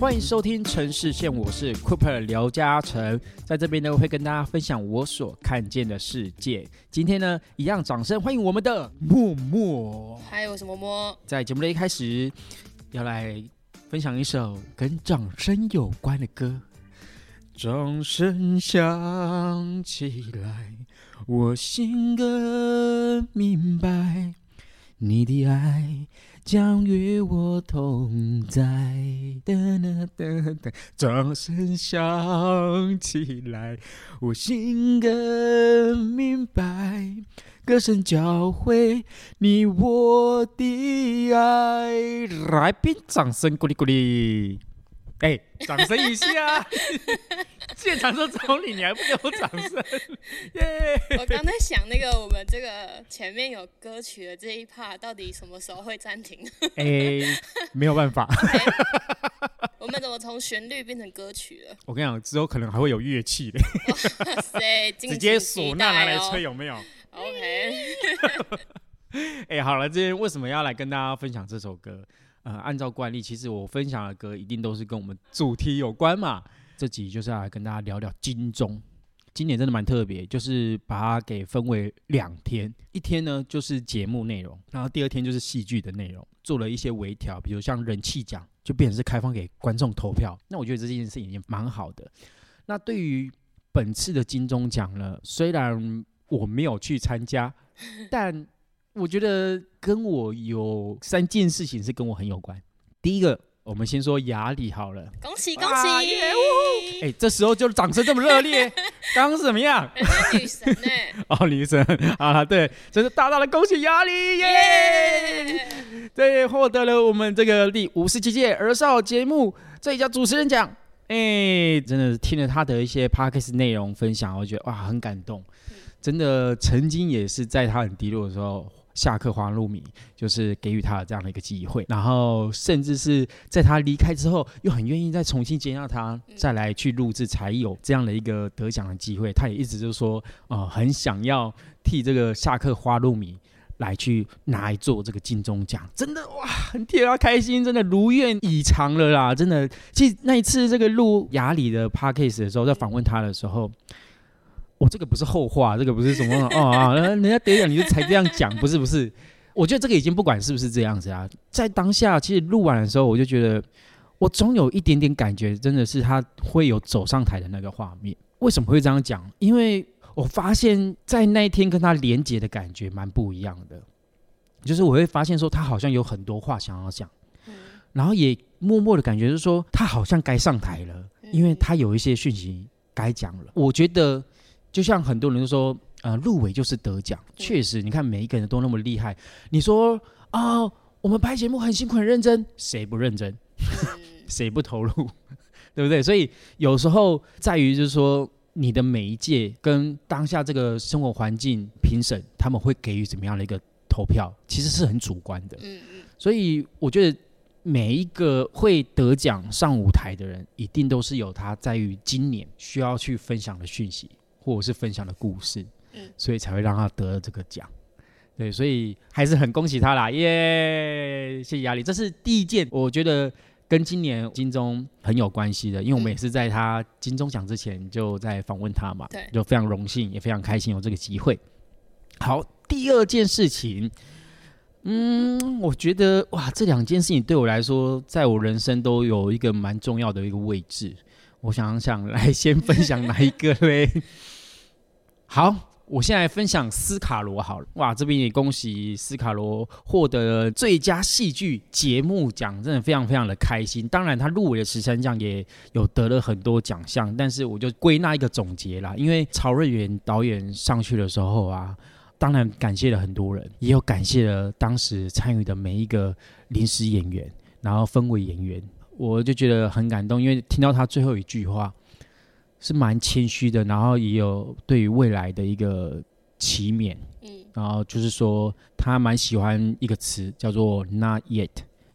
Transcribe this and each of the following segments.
欢迎收听城市线，我是 Cooper 刘嘉诚，在这边呢会跟大家分享我所看见的世界。今天呢，一样掌声欢迎我们的默默。还有什么么？在节目的一开始，要来分享一首跟掌声有关的歌。掌声响起来，我心更明白，你的爱将与我同在。噔噔噔噔，掌声响起来，我心更明白，歌声教会你我的爱。来宾掌声鼓励鼓励。哎，掌声一下！现场都找你，你还不给我掌声？耶！我刚在想，那个我们这个前面有歌曲的这一 part，到底什么时候会暂停？哎，没有办法。我们怎么从旋律变成歌曲了？我跟你讲，之后可能还会有乐器的。哇塞！直接唢呐拿来吹，有没有？OK。哎，好了，今天为什么要来跟大家分享这首歌？呃，按照惯例，其实我分享的歌一定都是跟我们主题有关嘛。这集就是要来跟大家聊聊金钟。今年真的蛮特别，就是把它给分为两天，一天呢就是节目内容，然后第二天就是戏剧的内容，做了一些微调，比如像人气奖就变成是开放给观众投票。那我觉得这件事情已经蛮好的。那对于本次的金钟奖呢，虽然我没有去参加，但我觉得跟我有三件事情是跟我很有关。第一个，我们先说雅里好了，恭喜恭喜！哎，这时候就掌声这么热烈，刚刚是怎么样？女神呢？哦，女神啊，对，真是大大的恭喜雅里耶！对，获得了我们这个第五十七届儿少节目最佳主持人奖。哎，真的听了他的一些 podcast 内容分享，我觉得哇，很感动。真的，曾经也是在他很低落的时候。下课花露米就是给予他这样的一个机会，然后甚至是在他离开之后，又很愿意再重新接纳他，再来去录制，才有这样的一个得奖的机会。他也一直就说，呃，很想要替这个下课花露米来去拿来做这个金钟奖，真的哇，很替他开心，真的如愿以偿了啦，真的。其实那一次这个录雅里的 p a r k a s e 的时候，在访问他的时候。我这个不是后话，这个不是什么哦啊，人家得奖你就才这样讲，不是不是，我觉得这个已经不管是不是这样子啊，在当下其实录完的时候，我就觉得我总有一点点感觉，真的是他会有走上台的那个画面。为什么会这样讲？因为我发现，在那一天跟他连接的感觉蛮不一样的，就是我会发现说他好像有很多话想要讲，然后也默默的感觉是说他好像该上台了，因为他有一些讯息该讲了。我觉得。就像很多人都说，呃，入围就是得奖，确实，你看每一个人都那么厉害。你说啊，我们拍节目很辛苦很认真，谁不认真？谁不投入？对不对？所以有时候在于就是说，你的每一届跟当下这个生活环境评审他们会给予怎么样的一个投票，其实是很主观的。嗯嗯。所以我觉得每一个会得奖上舞台的人，一定都是有他在于今年需要去分享的讯息。或者是分享的故事，嗯，所以才会让他得了这个奖，对，所以还是很恭喜他啦，耶！谢谢压力，这是第一件，我觉得跟今年金钟很有关系的，因为我们也是在他金钟奖之前就在访问他嘛，对，就非常荣幸，也非常开心有这个机会。好，第二件事情，嗯，我觉得哇，这两件事情对我来说，在我人生都有一个蛮重要的一个位置。我想想，来先分享哪一个嘞？好，我现在分享斯卡罗好了。哇，这边也恭喜斯卡罗获得最佳戏剧节目奖，真的非常非常的开心。当然，他入围的十三项也有得了很多奖项，但是我就归纳一个总结啦。因为曹瑞元导演上去的时候啊，当然感谢了很多人，也有感谢了当时参与的每一个临时演员，然后分为演员，我就觉得很感动，因为听到他最后一句话。是蛮谦虚的，然后也有对于未来的一个祈勉，嗯，然后就是说他蛮喜欢一个词叫做 “not yet”，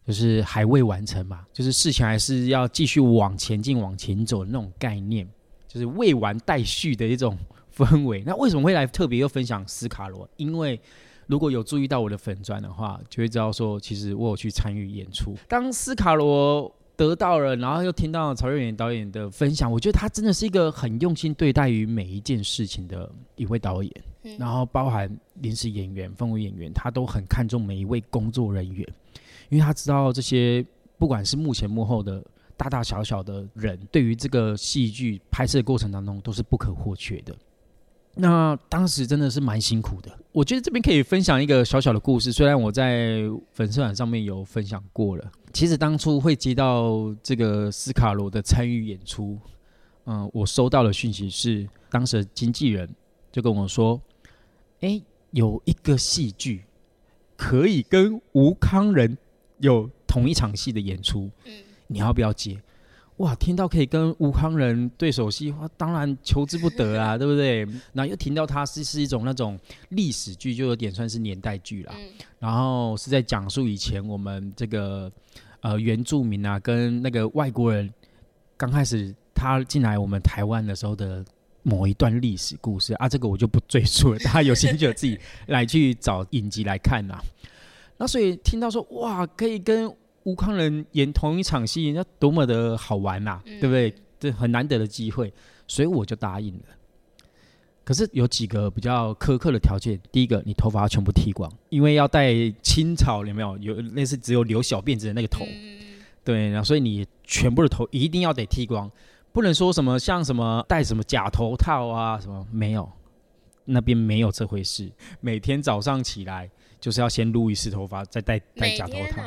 就是还未完成嘛，就是事情还是要继续往前进、往前走的那种概念，就是未完待续的一种氛围。那为什么会来特别又分享斯卡罗？因为如果有注意到我的粉砖的话，就会知道说，其实我有去参与演出。当斯卡罗得到了，然后又听到曹瑞元导演的分享，我觉得他真的是一个很用心对待于每一件事情的一位导演。然后包含临时演员、氛围演员，他都很看重每一位工作人员，因为他知道这些不管是幕前幕后的大大小小的人，对于这个戏剧拍摄过程当中都是不可或缺的。那当时真的是蛮辛苦的。我觉得这边可以分享一个小小的故事，虽然我在粉丝团上面有分享过了。其实当初会接到这个斯卡罗的参与演出，嗯，我收到的讯息是，当时的经纪人就跟我说。哎，有一个戏剧可以跟吴康仁有同一场戏的演出，嗯，你要不要接？哇，听到可以跟吴康仁对手戏，哇，当然求之不得啊，对不对？然后又听到他是是一种那种历史剧，就有点算是年代剧啦。然后是在讲述以前我们这个呃原住民啊，跟那个外国人刚开始他进来我们台湾的时候的。某一段历史故事啊，这个我就不赘述了，大家有兴趣的自己来去找影集来看呐。那所以听到说哇，可以跟吴康人演同一场戏，那多么的好玩呐，对不对？这很难得的机会，所以我就答应了。可是有几个比较苛刻的条件，第一个，你头发要全部剃光，因为要戴清朝，有没有？有类似只有留小辫子的那个头，对，然后所以你全部的头一定要得剃光。不能说什么像什么戴什么假头套啊，什么没有，那边没有这回事。每天早上起来就是要先撸一次头发，再戴戴假头套。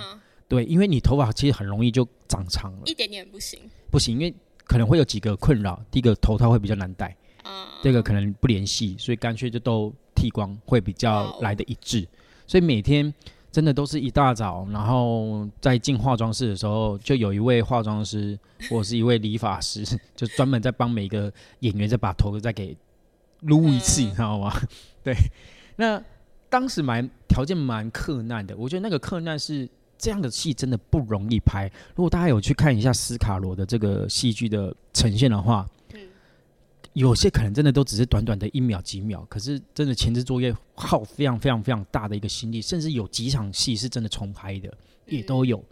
对，因为你头发其实很容易就长长了。一点点不行。不行，因为可能会有几个困扰。第一个头套会比较难戴，啊，第二个可能不联系，所以干脆就都剃光会比较来的一致。所以每天。真的都是一大早，然后在进化妆室的时候，就有一位化妆师或者是一位理发师，就专门在帮每个演员再把头再给撸一次，你知道吗？对，那当时蛮条件蛮困难的，我觉得那个困难是这样的戏真的不容易拍。如果大家有去看一下斯卡罗的这个戏剧的呈现的话。有些可能真的都只是短短的一秒几秒，可是真的前置作业耗非常非常非常大的一个心力，甚至有几场戏是真的重拍的，也都有。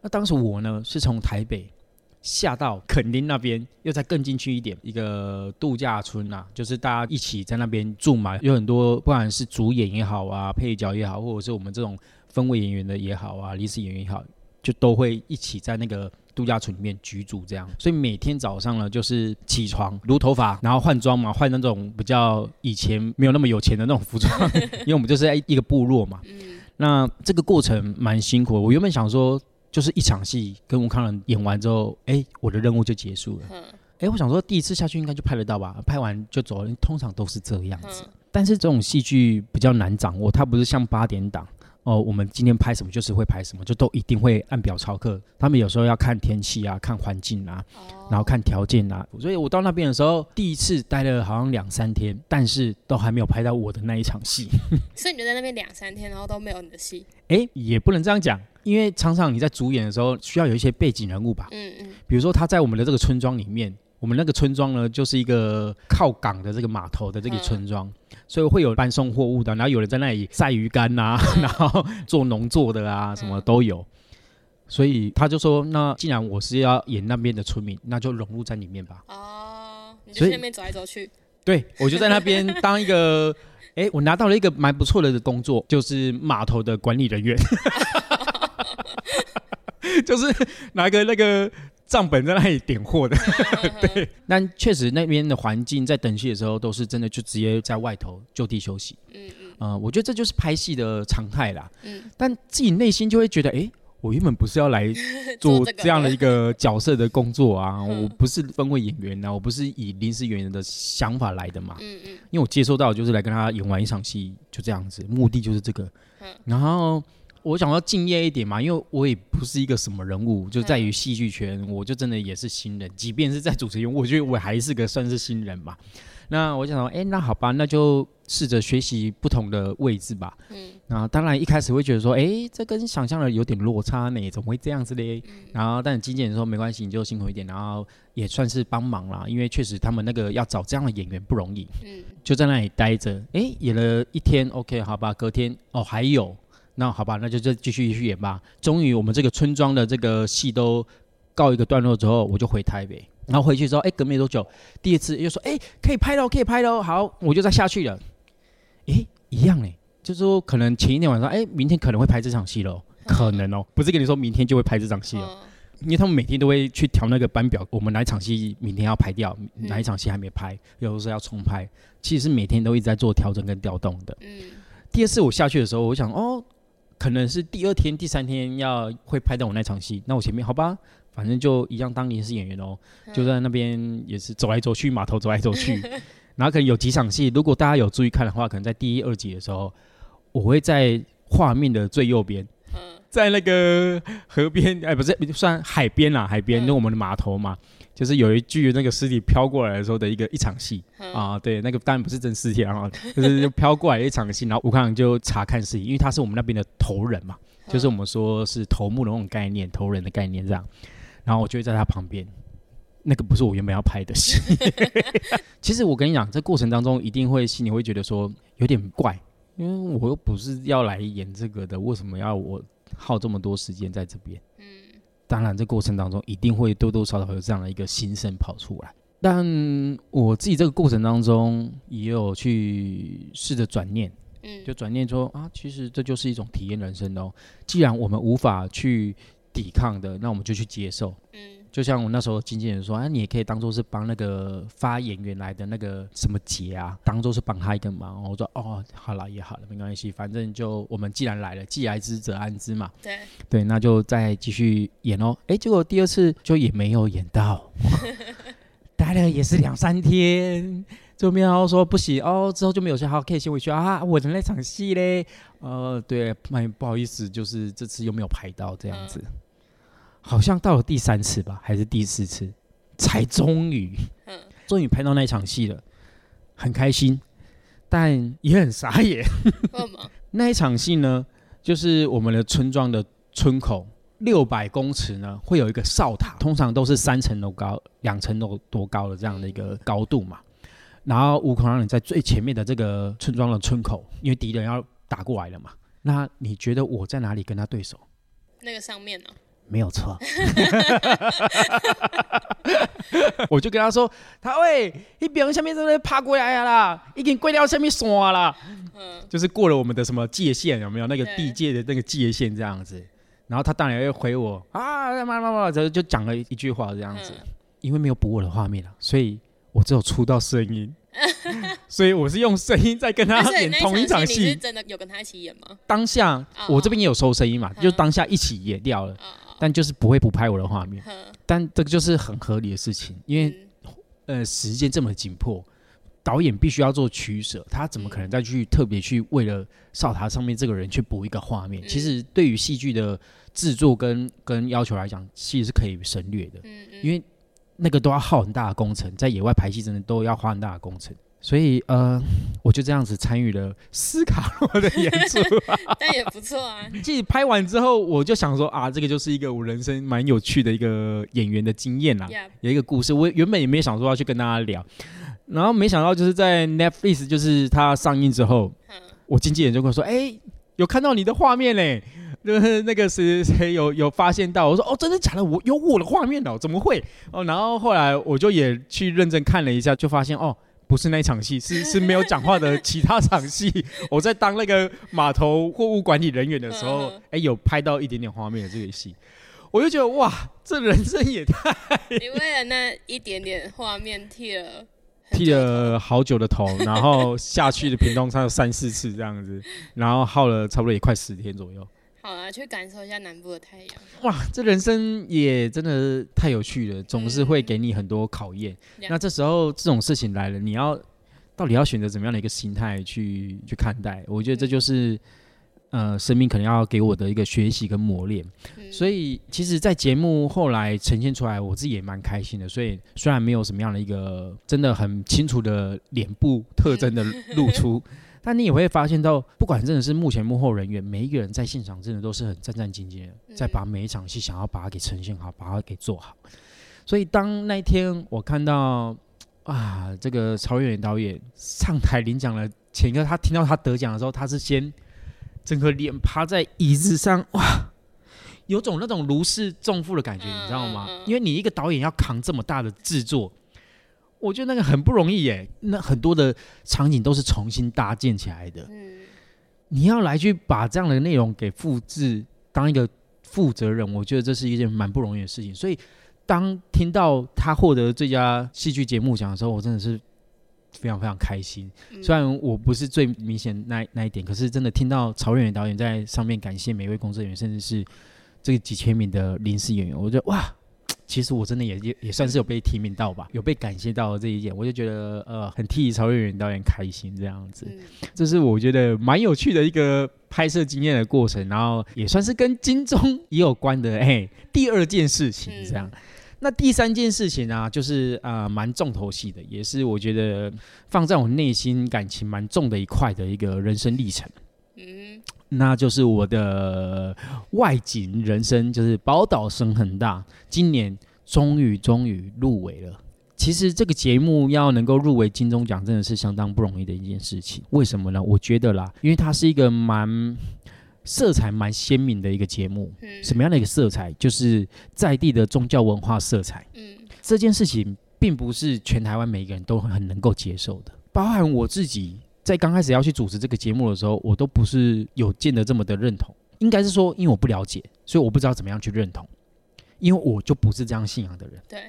那当时我呢是从台北下到垦丁那边，又再更进去一点，一个度假村啊，就是大家一起在那边住嘛，有很多不管是主演也好啊，配角也好，或者是我们这种分位演员的也好啊，临时演员也好，就都会一起在那个。度假村里面居住这样，所以每天早上呢，就是起床撸头发，然后换装嘛，换那种比较以前没有那么有钱的那种服装，因为我们就是在一个部落嘛。那这个过程蛮辛苦。我原本想说，就是一场戏跟吴康仁演完之后，哎，我的任务就结束了。哎，我想说第一次下去应该就拍得到吧，拍完就走了。通常都是这样子，但是这种戏剧比较难掌握，它不是像八点档。哦，我们今天拍什么就是会拍什么，就都一定会按表操课。他们有时候要看天气啊，看环境啊，然后看条件啊。所以我到那边的时候，第一次待了好像两三天，但是都还没有拍到我的那一场戏。所以你就在那边两三天，然后都没有你的戏？哎，也不能这样讲，因为常常你在主演的时候需要有一些背景人物吧。嗯嗯。比如说他在我们的这个村庄里面。我们那个村庄呢，就是一个靠港的这个码头的这个村庄，所以会有搬送货物的，然后有人在那里晒鱼竿呐，然后做农作的啊，什么都有。所以他就说：“那既然我是要演那边的村民，那就融入在里面吧。”哦，你就那边走来走去。对，我就在那边当一个，哎，我拿到了一个蛮不错的工作，就是码头的管理人员，就是拿个那个。账本在那里点货的，对。但确实那边的环境在等戏的时候都是真的，就直接在外头就地休息。嗯嗯。我觉得这就是拍戏的常态啦。嗯。但自己内心就会觉得，哎，我原本不是要来做 这样的一个角色的工作啊，我不是分为演员啊，我不是以临时演员的想法来的嘛。嗯嗯。因为我接收到就是来跟他演完一场戏，就这样子，目的就是这个。嗯。然后。我想要敬业一点嘛，因为我也不是一个什么人物，就在于戏剧圈，我就真的也是新人。即便是在主持人，我觉得我还是个算是新人嘛。那我想说，哎，那好吧，那就试着学习不同的位置吧。嗯。然后当然一开始会觉得说，哎，这跟想象的有点落差呢，怎么会这样子嘞？然后，但经纪人说没关系，你就辛苦一点，然后也算是帮忙啦，因为确实他们那个要找这样的演员不容易。嗯。就在那里待着，哎，演了一天，OK，好吧，隔天哦还有。那好吧，那就再继续去演吧。终于，我们这个村庄的这个戏都告一个段落之后，我就回台北，然后回去之后，哎，隔没多久，第二次又说，哎，可以拍喽，可以拍喽，好，我就再下去了。哎，一样哎，就是说可能前一天晚上，哎，明天可能会拍这场戏喽，可能哦，不是跟你说明天就会拍这场戏哦，因为他们每天都会去调那个班表，我们哪一场戏明天要拍掉，哪一场戏还没拍，有的时候要重拍，其实是每天都一直在做调整跟调动的。嗯，第二次我下去的时候，我想哦。可能是第二天、第三天要会拍到我那场戏，那我前面好吧，反正就一样当临时演员哦，就在那边也是走来走去，码头走来走去，然后可能有几场戏，如果大家有注意看的话，可能在第一、二集的时候，我会在画面的最右边，在那个河边，哎，不是算海边啦，海边，那我们的码头嘛。就是有一具那个尸体飘过来的时候的一个一场戏。啊，对，那个当然不是真尸体啊，就是飘过来一场戏，然后吴康就查看尸体，因为他是我们那边的头人嘛，就是我们说是头目的那种概念，头人的概念这样，然后我就会在他旁边，那个不是我原本要拍的戏，其实我跟你讲，这过程当中一定会心里会觉得说有点怪，因为我又不是要来演这个的，为什么要我耗这么多时间在这边？当然，这过程当中一定会多多少少有这样的一个心声跑出来。但我自己这个过程当中也有去试着转念，嗯，就转念说啊，其实这就是一种体验人生哦。既然我们无法去抵抗的，那我们就去接受，嗯。就像我那时候经纪人说，啊，你也可以当做是帮那个发演员来的那个什么节啊，当做是帮他一个忙。我说，哦，好了也好了，没关系，反正就我们既然来了，既来之则安之嘛。对对，那就再继续演哦。哎，结果第二次就也没有演到，待了也是两三天，就没有说不行哦，之后就没有说好可以先回去啊。我的那场戏嘞，呃，对，蛮不好意思，就是这次又没有排到这样子。好像到了第三次吧，还是第四次，才终于，嗯，终于拍到那一场戏了，很开心，但也很傻眼。那一场戏呢，就是我们的村庄的村口六百公尺呢，会有一个哨塔，通常都是三层楼高、两层楼多高的这样的一个高度嘛。然后悟空让你在最前面的这个村庄的村口，因为敌人要打过来了嘛。那你觉得我在哪里跟他对手？那个上面呢？没有错，我就跟他说：“他喂，一边下面在那爬过来啦，已经过掉下面山了，嗯，就是过了我们的什么界限，有没有？那个地界的那个界限这样子？然后他当然会回我啊，妈妈妈，就就讲了一句话这样子，因为没有补我的画面了，所以我只有出到声音。”所以我是用声音在跟他演同一场戏，真的有跟他一起演吗？当下我这边也有收声音嘛，就当下一起演掉了，但就是不会不拍我的画面。但这个就是很合理的事情，因为呃时间这么紧迫，导演必须要做取舍，他怎么可能再去特别去为了哨塔上面这个人去补一个画面？其实对于戏剧的制作跟跟要求来讲，其实是可以省略的，因为。那个都要耗很大的工程，在野外排戏真的都要花很大的工程，所以呃，我就这样子参与了斯卡洛的演出，但也不错啊。其实拍完之后，我就想说啊，这个就是一个我人生蛮有趣的一个演员的经验啦，有一个故事。我原本也没想说要去跟大家聊，然后没想到就是在 Netflix 就是它上映之后，我经纪人就跟我说，哎，有看到你的画面嘞。就 是那个谁谁有有发现到，我说哦，真的假的？我有我的画面哦，怎么会？哦，然后后来我就也去认真看了一下，就发现哦，不是那一场戏，是是没有讲话的其他场戏。我在当那个码头货物管理人员的时候，哎，有拍到一点点画面的这个戏，我就觉得哇，这人生也太……你为了那一点点画面剃了剃了好久的头，然后下去的屏东差有三四次这样子，然后耗了差不多也快十天左右。好啊，去感受一下南部的太阳。哇，这人生也真的太有趣了，总是会给你很多考验。那这时候这种事情来了，你要到底要选择怎么样的一个心态去去看待？我觉得这就是呃，生命可能要给我的一个学习跟磨练。所以，其实，在节目后来呈现出来，我自己也蛮开心的。所以，虽然没有什么样的一个真的很清楚的脸部特征的露出。但你也会发现到，不管真的是幕前幕后人员，每一个人在现场真的都是很战战兢兢的，在把每一场戏想要把它给呈现好，把它给做好。所以当那一天我看到啊，这个曹远导演上台领奖了，前一个他听到他得奖的时候，他是先整个脸趴在椅子上，哇，有种那种如释重负的感觉，你知道吗？因为你一个导演要扛这么大的制作，我觉得那个很不容易耶。那很多的场景都是重新搭建起来的，嗯你要来去把这样的内容给复制，当一个负责人，我觉得这是一件蛮不容易的事情。所以，当听到他获得最佳戏剧节目奖的时候，我真的是非常非常开心。嗯虽然我不是最明显那那一点，可是真的听到曹远远导演在上面感谢每位工作人员，甚至是这个几千名的临时演员，我觉得哇，其实我真的也也也算是有被提名到吧，有被感谢到这一点，我就觉得呃很替曹瑞元导演开心这样子。嗯。这是我觉得蛮有趣的一个拍摄经验的过程，然后也算是跟金钟也有关的哎第二件事情这样。嗯。那第三件事情呢、就是啊蛮、重头戏的，也是我觉得放在我内心感情蛮重的一块的一个人生历程，嗯那就是我的外景人生，就是宝岛声很大，今年终于终于入围了。其实这个节目要能够入围金钟奖，真的是相当不容易的一件事情。为什么呢？我觉得啦，因为它是一个蛮色彩蛮鲜明的一个节目。嗯什么样的一个色彩？就是在地的宗教文化色彩。嗯这件事情并不是全台湾每一个人都很能够接受的，包含我自己在刚开始要去主持这个节目的时候，我都不是有见得这么的认同。应该是说，因为我不了解，所以我不知道怎么样去认同，因为我就不是这样信仰的人。对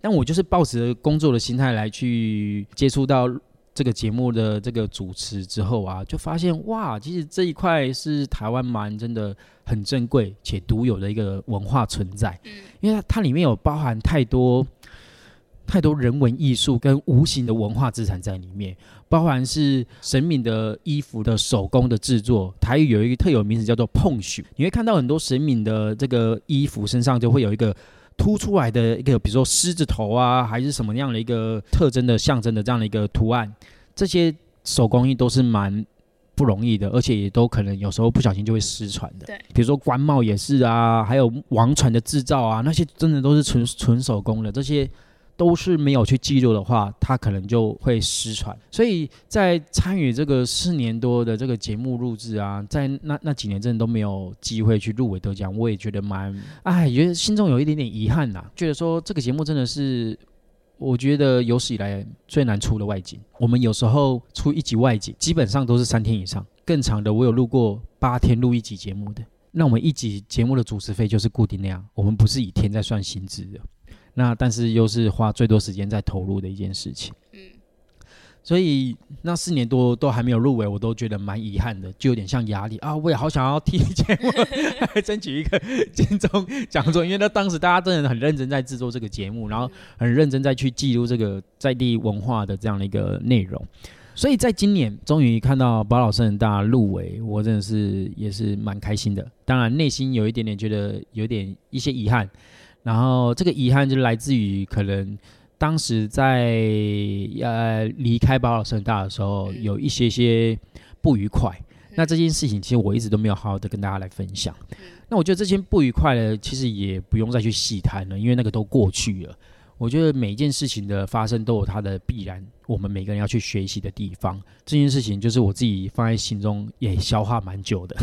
但我就是抱着工作的心态来去接触到这个节目的这个主持之后啊，就发现哇，其实这一块是台湾蛮真的很珍贵且独有的一个文化存在，嗯因为它它里面有包含太多太多人文艺术跟无形的文化资产在里面，包含是神明的衣服的手工的制作，台语有一个特有名词叫做碰许，你会看到很多神明的这个衣服身上就会有一个。凸出来的一个，比如说狮子头啊，还是什么样的一个特征的象征的这样的一个图案，这些手工艺都是蛮不容易的，而且也都可能有时候不小心就会失传的。对，比如说官帽也是啊，还有王船的制造啊，那些真的都是纯纯手工的，这些都是没有去记录的话，它可能就会失传。所以在参与这个四年多的这个节目录制啊，在那那几年真的都没有机会去入围得奖，我也觉得蛮哎，觉得心中有一点点遗憾呐、觉得说这个节目真的是。我觉得有史以来最难出的外景，我们有时候出一集外景，基本上都是三天以上，更长的我有录过八天录一集节目的。那我们一集节目的主持费就是固定那样，我们不是以天在算薪资的。那但是又是花最多时间在投入的一件事情，嗯所以那四年多都还没有入围，我都觉得蛮遗憾的，就有点像压力啊！我也好想要替节目来争取一个金钟奖座，因为那当时大家真的很认真在制作这个节目，然后很认真在去记录这个在地文化的这样的一个内容。所以在今年终于看到宝岛圣大入围，我真的是也是蛮开心的。当然内心有一点点觉得有点一些遗憾，然后这个遗憾就来自于可能当时在呃离开保老圣大的时候嗯有一些些不愉快。那这件事情其实我一直都没有好好的跟大家来分享。那我觉得这些不愉快的，其实也不用再去细谈了，因为那个都过去了。我觉得每一件事情的发生都有它的必然，我们每个人要去学习的地方。这件事情就是我自己放在心中也消化蛮久的，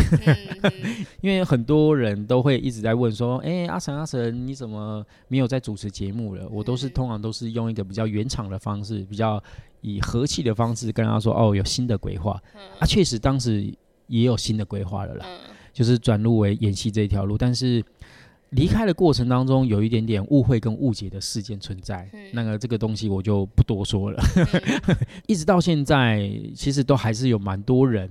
因为很多人都会一直在问说：“哎、阿成阿成，你怎么没有在主持节目了？”我都是嗯通常都是用一个比较圆场的方式，比较以和气的方式跟他说：“哦，有新的规划啊，确实当时也有新的规划了啦。”嗯就是转入为演戏这一条路，但是离开的过程当中有一点点误会跟误解的事件存在，嗯那个这个东西我就不多说了。嗯 一直到现在，其实都还是有蛮多人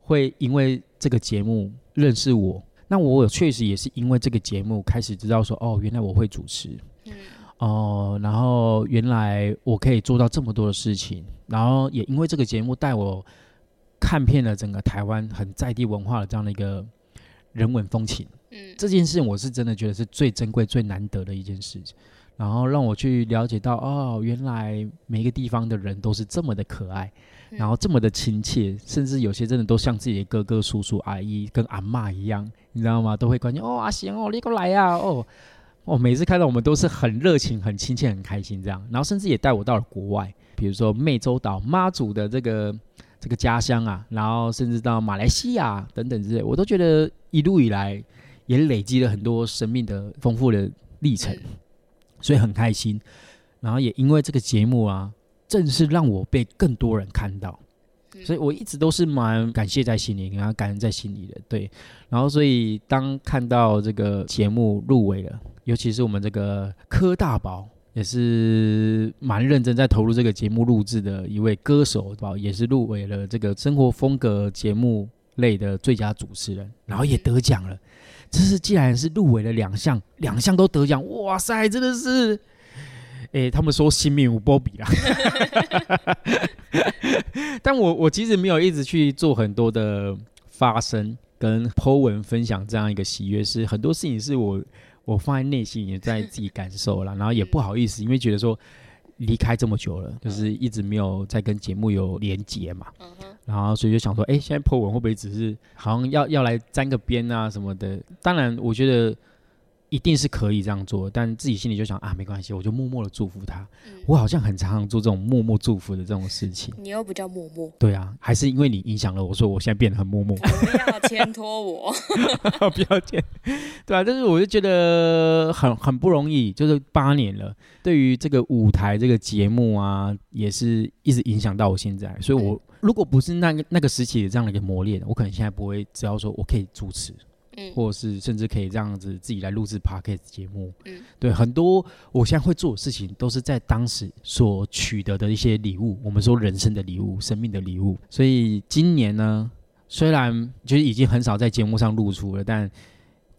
会因为这个节目认识我。那我有确实也是因为这个节目开始知道说，哦，原来我会主持，嗯哦，然后原来我可以做到这么多的事情，然后也因为这个节目带我看遍了整个台湾很在地文化的这样的一个人文风情。嗯这件事我是真的觉得是最珍贵、最难得的一件事情，然后让我去了解到，哦，原来每一个地方的人都是这么的可爱，嗯然后这么的亲切，甚至有些真的都像自己的哥哥、叔叔、阿姨跟阿妈一样，你知道吗？都会关心，哦，阿贤哦，你过来呀、哦。哦，每次看到我们都是很热情、很亲切、很开心这样，然后甚至也带我到了国外，比如说湄洲岛、妈祖的这个这个家乡啊，然后甚至到马来西亚等等之类，我都觉得一路以来也累积了很多生命的丰富的历程，所以很开心。然后也因为这个节目啊，正是让我被更多人看到，所以我一直都是蛮感谢在心里，然后感恩在心里的。对，然后所以当看到这个节目入围了，尤其是我们这个柯大宝。也是蛮认真在投入这个节目录制的一位歌手，吧？也是入围了这个生活风格节目类的最佳主持人，然后也得奖了。这是既然是入围了两项，两项都得奖，哇塞，真的是，哎，他们说新命无波比啦。但我我其实没有一直去做很多的发声跟 Po 文分享这样一个喜悦，是很多事情是我。我放在内心也在自己感受了，然后也不好意思，因为觉得说离开这么久了，就是一直没有再跟节目有连接嘛，然后所以就想说，哎，现在破文会不会只是好像要要来沾个边啊什么的？当然，我觉得。一定是可以这样做，但自己心里就想啊，没关系，我就默默的祝福他。我好像很常常做这种默默祝福的这种事情。你又不叫默默。对啊，还是因为你影响了我，说我现在变得很默默。不要牵拖我，不要牵。对啊，但是我就觉得很很不容易，就是八年了，对于这个舞台这个节目啊，也是一直影响到我现在。所以，我如果不是那个那个时期的这样的一个磨练，我可能现在不会只要说我可以主持。或者是甚至可以这样子自己来录制 podcast 节目，嗯，对，很多我现在会做的事情都是在当时所取得的一些礼物，我们说人生的礼物、生命的礼物。所以今年呢，虽然就是已经很少在节目上露出了，但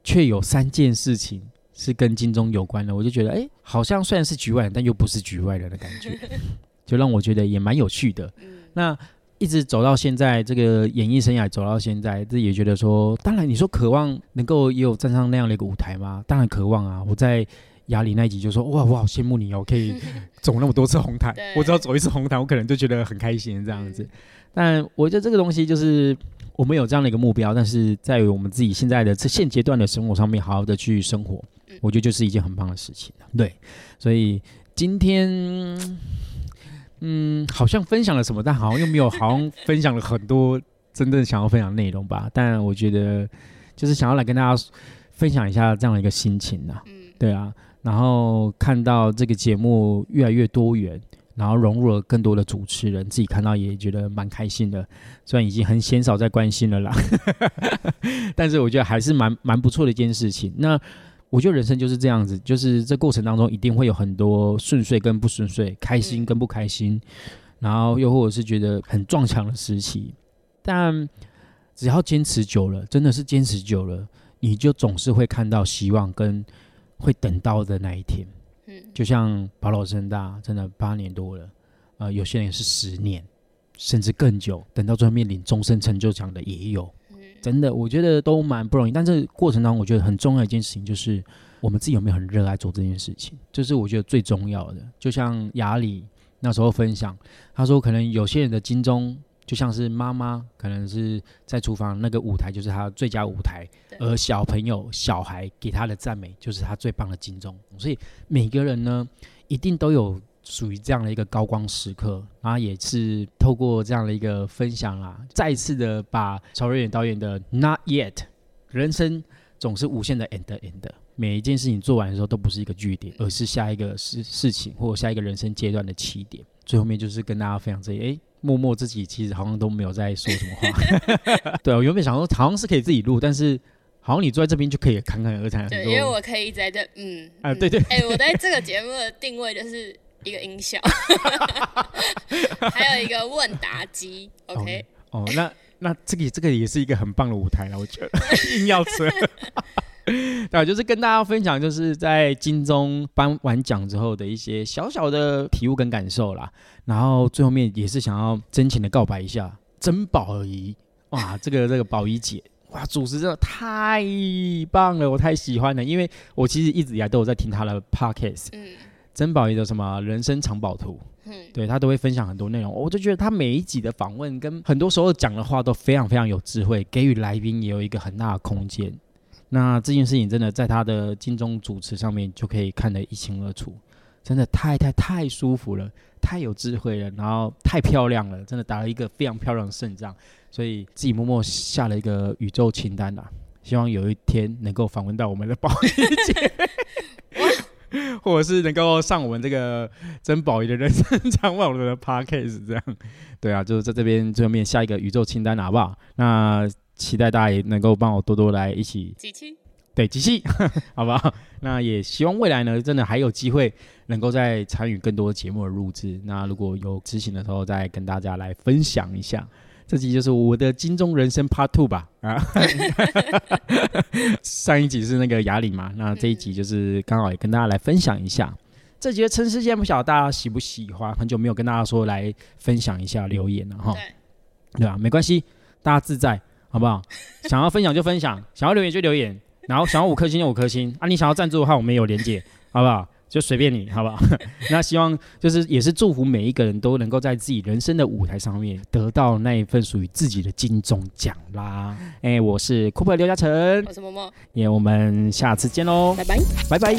却有三件事情是跟金钟有关的，我就觉得，哎，好像虽然是局外人，但又不是局外人的感觉，就让我觉得也蛮有趣的。那。一直走到现在，这个演艺生涯走到现在，自己也觉得说，当然你说渴望能够也有站上那样的一个舞台吗？当然渴望啊！我在雅里那一集就说，哇，我好羡慕你哦，可以 走那么多次红毯，我只要走一次红毯，我可能就觉得很开心这样子。但我觉得这个东西就是我们有这样的一个目标，但是在于我们自己现在的这现阶段的生活上面，好好的去生活，我觉得就是一件很棒的事情。对，所以今天。嗯，好像分享了什么，但好像又没有，好像分享了很多真正想要分享内容吧。但我觉得，就是想要来跟大家分享一下这样的一个心情呐。嗯，对啊。然后看到这个节目越来越多元，然后融入了更多的主持人，自己看到也觉得蛮开心的。虽然已经很鲜少在关心了啦，但是我觉得还是蛮蛮不错的一件事情。那。我觉得人生就是这样子，就是这过程当中一定会有很多顺遂跟不顺遂，开心跟不开心，然后又或者是觉得很撞墙的时期。但只要坚持久了，真的是坚持久了，你就总是会看到希望跟会等到的那一天。嗯，就像保老生大，真的八年多了，呃，有些人是十年，甚至更久，等到最后面临终身成就奖的也有。真的，我觉得都蛮不容易。但这过程当中，我觉得很重要一件事情就是，我们自己有没有很热爱做这件事情，这是我觉得最重要的。就像雅里那时候分享，他说，可能有些人的金钟就像是妈妈，可能是在厨房那个舞台就是他最佳舞台，而小朋友小孩给他的赞美就是他最棒的金钟。所以每个人呢，一定都有。属于这样的一个高光时刻，然后也是透过这样的一个分享啊，再一次的把曹瑞远导演的《Not Yet》，人生总是无限的 end end，每一件事情做完的时候都不是一个句点，而是下一个事事情或者下一个人生阶段的起点。最后面就是跟大家分享这些，哎，默默自己其实好像都没有在说什么话。对我原本想说好像是可以自己录，但是好像你坐在这边就可以侃侃而谈。对，因为我可以在这，嗯啊，对对，哎，我在这个节目的定位就是。一个音效，还有一个问答机，OK。哦，那那这个这个也是一个很棒的舞台了，我觉得硬要车。对，就是跟大家分享，就是在金钟颁完奖之后的一些小小的体悟跟感受啦。然后最后面也是想要真情的告白一下，珍宝仪哇，这个这个宝仪姐哇，主持真的太棒了，我太喜欢了，因为我其实一直以来都有在听她的 Podcast，嗯。曾宝仪的什么人生藏宝图，嗯，对他都会分享很多内容，我就觉得他每一集的访问跟很多时候讲的话都非常非常有智慧，给予来宾也有一个很大的空间。那这件事情真的在他的金钟主持上面就可以看得一清二楚，真的太太太舒服了，太有智慧了，然后太漂亮了，真的打了一个非常漂亮的胜仗，所以自己默默下了一个宇宙清单啊。希望有一天能够访问到我们的宝仪姐，或者是能够上我们这个珍宝仪的人生长网的 podcast 这样。对啊，就是在这边最后面下一个宇宙清单好不好？那期待大家也能够帮我多多来一起几期？对，机器，好不好？那也希望未来呢，真的还有机会能够再参与更多节目的录制。那如果有执行的时候，再跟大家来分享一下。这集就是我的金钟人生 Part Two 吧。啊，上一集是那个雅里嘛，那这一集就是刚好也跟大家来分享一下。这集的城市间，不晓得大家喜不喜欢？很久没有跟大家说来分享一下留言了哈。对，对吧？没关系，大家自在，好不好？想要分享就分享，想要留言就留言。然后想要五颗星就五颗星啊！你想要赞助的话，我们有连接，好不好？就随便你，好不好？那希望就是也是祝福每一个人都能够在自己人生的舞台上面得到那一份属于自己的金钟奖啦。哎，我是酷派刘嘉诚，我是默默，也我们下次见喽，拜拜，拜拜。